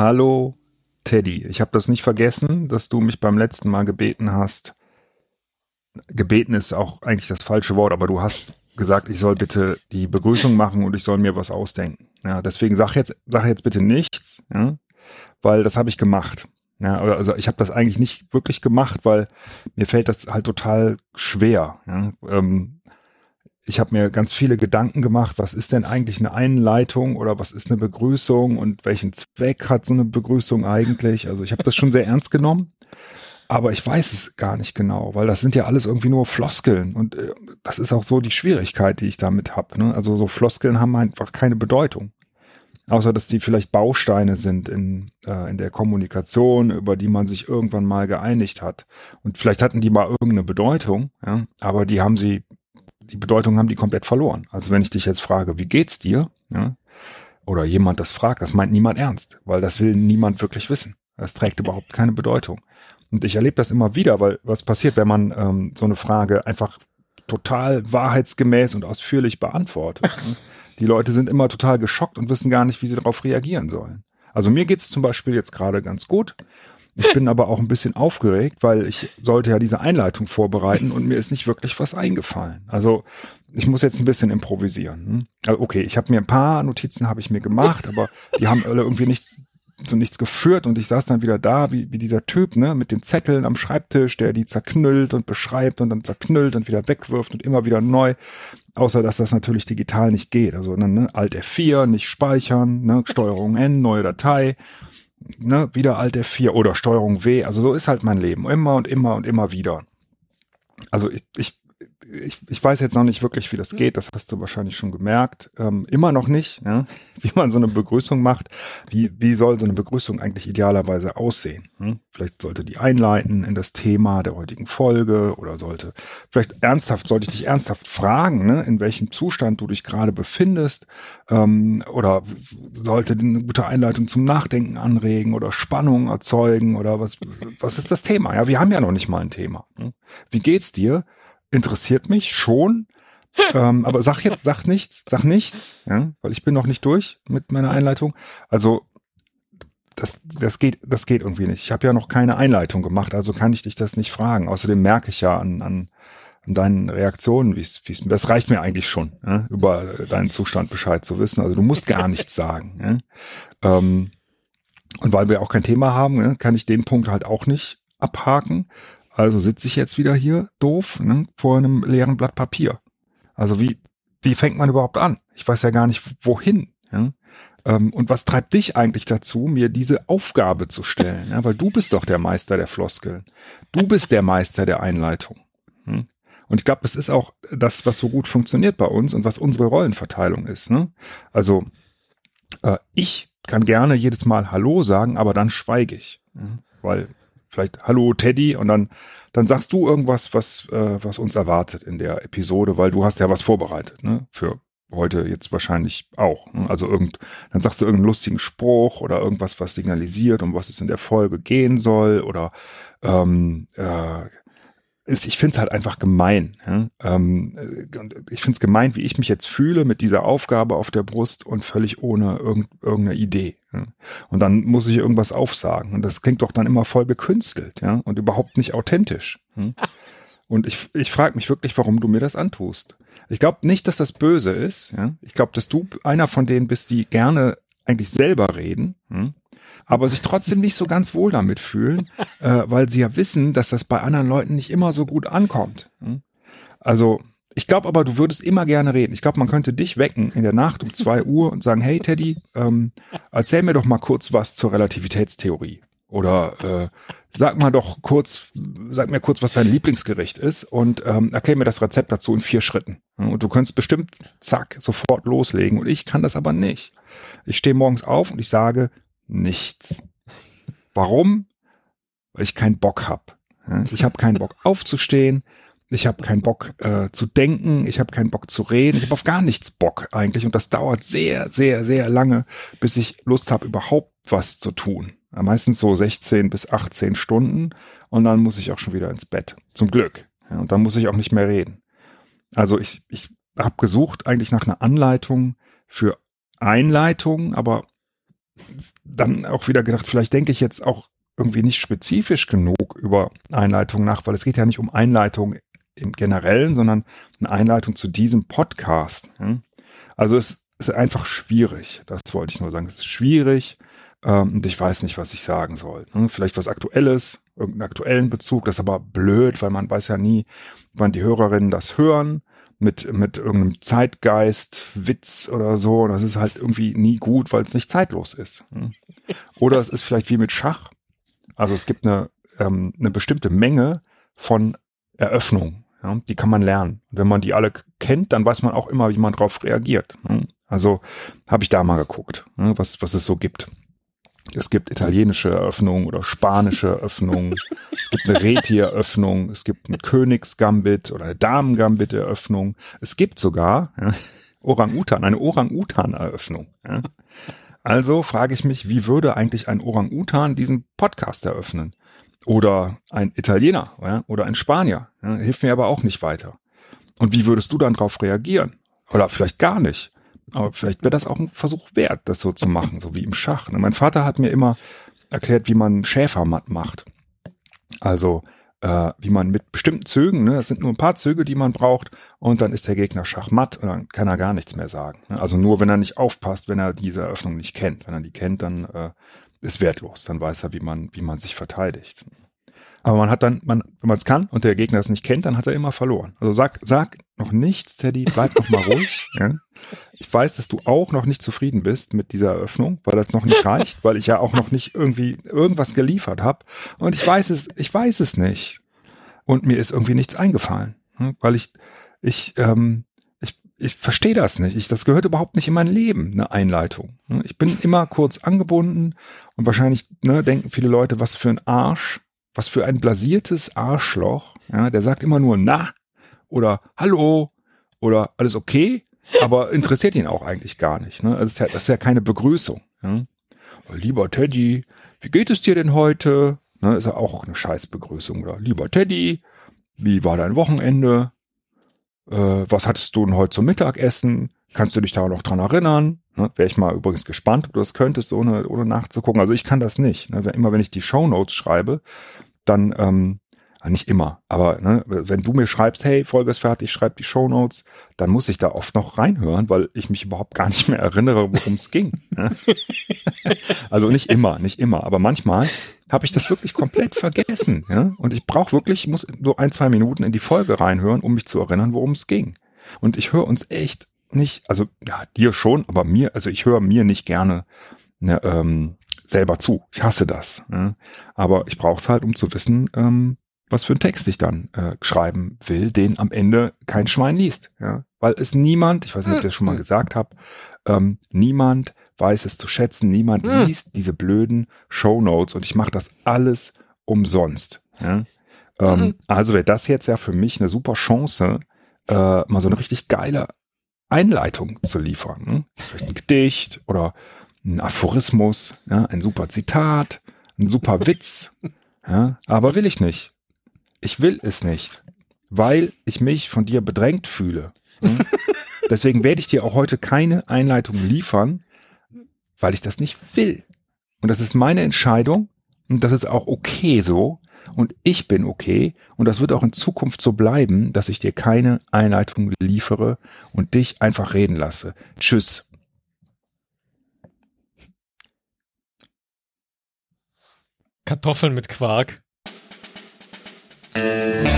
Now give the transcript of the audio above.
Hallo Teddy, ich habe das nicht vergessen, dass du mich beim letzten Mal gebeten hast. Gebeten ist auch eigentlich das falsche Wort, aber du hast gesagt, ich soll bitte die Begrüßung machen und ich soll mir was ausdenken. Ja, deswegen sag jetzt, sag jetzt bitte nichts, ja, weil das habe ich gemacht. Ja, also ich habe das eigentlich nicht wirklich gemacht, weil mir fällt das halt total schwer. Ja. Ähm, ich habe mir ganz viele Gedanken gemacht, was ist denn eigentlich eine Einleitung oder was ist eine Begrüßung und welchen Zweck hat so eine Begrüßung eigentlich? Also ich habe das schon sehr ernst genommen, aber ich weiß es gar nicht genau, weil das sind ja alles irgendwie nur Floskeln und äh, das ist auch so die Schwierigkeit, die ich damit habe. Ne? Also so Floskeln haben einfach keine Bedeutung. Außer dass die vielleicht Bausteine sind in, äh, in der Kommunikation, über die man sich irgendwann mal geeinigt hat. Und vielleicht hatten die mal irgendeine Bedeutung, ja, aber die haben sie die Bedeutung haben die komplett verloren. Also wenn ich dich jetzt frage, wie geht's dir? Ja, oder jemand das fragt, das meint niemand ernst, weil das will niemand wirklich wissen. Das trägt überhaupt keine Bedeutung. Und ich erlebe das immer wieder, weil was passiert, wenn man ähm, so eine Frage einfach total wahrheitsgemäß und ausführlich beantwortet? die Leute sind immer total geschockt und wissen gar nicht, wie sie darauf reagieren sollen. Also mir geht's zum Beispiel jetzt gerade ganz gut. Ich bin aber auch ein bisschen aufgeregt, weil ich sollte ja diese Einleitung vorbereiten und mir ist nicht wirklich was eingefallen. Also ich muss jetzt ein bisschen improvisieren. Hm? Also okay, ich habe mir ein paar Notizen habe ich mir gemacht, aber die haben alle irgendwie nichts zu nichts geführt und ich saß dann wieder da, wie, wie dieser Typ, ne, mit den Zetteln am Schreibtisch, der die zerknüllt und beschreibt und dann zerknüllt und wieder wegwirft und immer wieder neu. Außer dass das natürlich digital nicht geht. Also dann ne, Alt F4, nicht speichern, ne, Steuerung N, neue Datei ne, wieder Alt F4 oder Steuerung W. Also so ist halt mein Leben. Immer und immer und immer wieder. Also ich, ich ich, ich weiß jetzt noch nicht wirklich, wie das geht, das hast du wahrscheinlich schon gemerkt. Ähm, immer noch nicht, ja? wie man so eine Begrüßung macht. Wie, wie soll so eine Begrüßung eigentlich idealerweise aussehen? Hm? Vielleicht sollte die einleiten in das Thema der heutigen Folge oder sollte, vielleicht ernsthaft, sollte ich dich ernsthaft fragen, ne? in welchem Zustand du dich gerade befindest ähm, oder sollte eine gute Einleitung zum Nachdenken anregen oder Spannung erzeugen oder was, was ist das Thema? Ja, wir haben ja noch nicht mal ein Thema. Hm? Wie geht's dir? Interessiert mich schon. ähm, aber sag jetzt, sag nichts, sag nichts, ja, weil ich bin noch nicht durch mit meiner Einleitung. Also das, das geht, das geht irgendwie nicht. Ich habe ja noch keine Einleitung gemacht, also kann ich dich das nicht fragen. Außerdem merke ich ja an, an, an deinen Reaktionen, wie es, wie es, das reicht mir eigentlich schon, ja, über deinen Zustand Bescheid zu wissen. Also du musst gar nichts sagen. Ja. Ähm, und weil wir auch kein Thema haben, kann ich den Punkt halt auch nicht abhaken. Also sitze ich jetzt wieder hier doof ne, vor einem leeren Blatt Papier. Also wie, wie fängt man überhaupt an? Ich weiß ja gar nicht, wohin. Ja? Ähm, und was treibt dich eigentlich dazu, mir diese Aufgabe zu stellen? Ja? Weil du bist doch der Meister der Floskeln. Du bist der Meister der Einleitung. Hm? Und ich glaube, das ist auch das, was so gut funktioniert bei uns und was unsere Rollenverteilung ist. Ne? Also äh, ich kann gerne jedes Mal Hallo sagen, aber dann schweige ich. Ja? Weil vielleicht Hallo Teddy und dann, dann sagst du irgendwas, was, äh, was uns erwartet in der Episode, weil du hast ja was vorbereitet, ne? Für heute jetzt wahrscheinlich auch. Ne? Also irgend, dann sagst du irgendeinen lustigen Spruch oder irgendwas, was signalisiert, um was es in der Folge gehen soll oder ähm, äh, ist, ich finde es halt einfach gemein. Ja? Ähm, ich finde es gemein, wie ich mich jetzt fühle mit dieser Aufgabe auf der Brust und völlig ohne irgend, irgendeine Idee. Ja? Und dann muss ich irgendwas aufsagen. Und das klingt doch dann immer voll gekünstelt, ja, und überhaupt nicht authentisch. Ja? Und ich, ich frage mich wirklich, warum du mir das antust. Ich glaube nicht, dass das böse ist. Ja? Ich glaube, dass du einer von denen bist, die gerne eigentlich selber reden. Hm? Aber sich trotzdem nicht so ganz wohl damit fühlen, äh, weil sie ja wissen, dass das bei anderen Leuten nicht immer so gut ankommt. Hm? Also ich glaube aber, du würdest immer gerne reden. Ich glaube, man könnte dich wecken in der Nacht um zwei Uhr und sagen, hey Teddy, ähm, erzähl mir doch mal kurz was zur Relativitätstheorie. Oder äh, sag mal doch kurz, sag mir kurz, was dein Lieblingsgericht ist und ähm, erklär mir das Rezept dazu in vier Schritten. Und du könntest bestimmt, zack, sofort loslegen. Und ich kann das aber nicht. Ich stehe morgens auf und ich sage, nichts. Warum? Weil ich keinen Bock hab. Ich habe keinen Bock aufzustehen. Ich habe keinen Bock äh, zu denken. Ich habe keinen Bock zu reden. Ich habe auf gar nichts Bock eigentlich. Und das dauert sehr, sehr, sehr lange, bis ich Lust habe, überhaupt was zu tun. Meistens so 16 bis 18 Stunden. Und dann muss ich auch schon wieder ins Bett. Zum Glück. Ja, und dann muss ich auch nicht mehr reden. Also ich, ich habe gesucht eigentlich nach einer Anleitung für Einleitung, aber dann auch wieder gedacht, vielleicht denke ich jetzt auch irgendwie nicht spezifisch genug über Einleitung nach, weil es geht ja nicht um Einleitung im Generellen, sondern eine Einleitung zu diesem Podcast. Also es ist einfach schwierig. Das wollte ich nur sagen. Es ist schwierig ähm, und ich weiß nicht, was ich sagen soll. Vielleicht was Aktuelles, irgendeinen aktuellen Bezug. Das ist aber blöd, weil man weiß ja nie, wann die Hörerinnen das hören mit, mit irgendeinem Zeitgeist, Witz oder so. Das ist halt irgendwie nie gut, weil es nicht zeitlos ist. Oder es ist vielleicht wie mit Schach. Also es gibt eine, ähm, eine bestimmte Menge von Eröffnungen. Ja, die kann man lernen. Und wenn man die alle kennt, dann weiß man auch immer, wie man darauf reagiert. Also habe ich da mal geguckt, was, was es so gibt. Es gibt italienische Eröffnungen oder spanische Eröffnungen. es gibt eine Reti-Eröffnung. Es gibt ein Königsgambit oder eine Damen-Gambit-Eröffnung. Es gibt sogar ja, Orang-Utan, eine Orang-Utan-Eröffnung. Ja. Also frage ich mich, wie würde eigentlich ein Orang-Utan diesen Podcast eröffnen? Oder ein Italiener ja, oder ein Spanier. Hilft mir aber auch nicht weiter. Und wie würdest du dann darauf reagieren? Oder vielleicht gar nicht. Aber vielleicht wäre das auch ein Versuch wert, das so zu machen, so wie im Schach. Ne? Mein Vater hat mir immer erklärt, wie man Schäfermatt macht. Also äh, wie man mit bestimmten Zügen, ne, es sind nur ein paar Züge, die man braucht, und dann ist der Gegner schachmatt und dann kann er gar nichts mehr sagen. Ne? Also nur, wenn er nicht aufpasst, wenn er diese Eröffnung nicht kennt. Wenn er die kennt, dann äh, ist wertlos. Dann weiß er, wie man, wie man sich verteidigt. Aber man hat dann, man, wenn man es kann und der Gegner es nicht kennt, dann hat er immer verloren. Also sag, sag noch nichts, Teddy, bleib noch mal ruhig. Ja? Ich weiß, dass du auch noch nicht zufrieden bist mit dieser Eröffnung, weil das noch nicht reicht, weil ich ja auch noch nicht irgendwie irgendwas geliefert habe. Und ich weiß es, ich weiß es nicht. Und mir ist irgendwie nichts eingefallen, hm? weil ich, ich, ähm, ich, ich verstehe das nicht. Ich, das gehört überhaupt nicht in mein Leben, eine Einleitung. Hm? Ich bin immer kurz angebunden und wahrscheinlich ne, denken viele Leute, was für ein Arsch was für ein blasiertes Arschloch. Ja, der sagt immer nur na oder hallo oder alles okay, aber interessiert ihn auch eigentlich gar nicht. Ne? Das, ist ja, das ist ja keine Begrüßung. Ja? Lieber Teddy, wie geht es dir denn heute? Ne, ist ja auch eine Scheißbegrüßung. Oder lieber Teddy, wie war dein Wochenende? Äh, was hattest du denn heute zum Mittagessen? Kannst du dich da noch dran erinnern? Ne, Wäre ich mal übrigens gespannt, ob du das könntest, ohne, ohne nachzugucken. Also ich kann das nicht. Ne? Immer wenn ich die Show Notes schreibe, dann ähm, nicht immer, aber ne, wenn du mir schreibst, hey, Folge ist fertig, schreib die Show Notes, dann muss ich da oft noch reinhören, weil ich mich überhaupt gar nicht mehr erinnere, worum es ging. Ne? also nicht immer, nicht immer, aber manchmal habe ich das wirklich komplett vergessen. Ja? Und ich brauche wirklich, muss so ein, zwei Minuten in die Folge reinhören, um mich zu erinnern, worum es ging. Und ich höre uns echt nicht, also ja, dir schon, aber mir, also ich höre mir nicht gerne ne, ähm, selber zu. Ich hasse das. Ne? Aber ich brauche es halt, um zu wissen, ähm, was für einen Text ich dann äh, schreiben will, den am Ende kein Schwein liest. Ja? Weil es niemand, ich weiß nicht, ob ich das schon mal hm. gesagt habe, ähm, niemand weiß es zu schätzen, niemand hm. liest diese blöden Show Notes und ich mache das alles umsonst. Ja? Ähm, mhm. Also wäre das jetzt ja für mich eine super Chance, äh, mal so eine richtig geile Einleitung zu liefern. Hm? Ein Gedicht oder ein Aphorismus, ja, ein super Zitat, ein super Witz. Ja, aber will ich nicht. Ich will es nicht, weil ich mich von dir bedrängt fühle. Hm? Deswegen werde ich dir auch heute keine Einleitung liefern, weil ich das nicht will. Und das ist meine Entscheidung und das ist auch okay so. Und ich bin okay und das wird auch in Zukunft so bleiben, dass ich dir keine Einleitung liefere und dich einfach reden lasse. Tschüss. Kartoffeln mit Quark. Música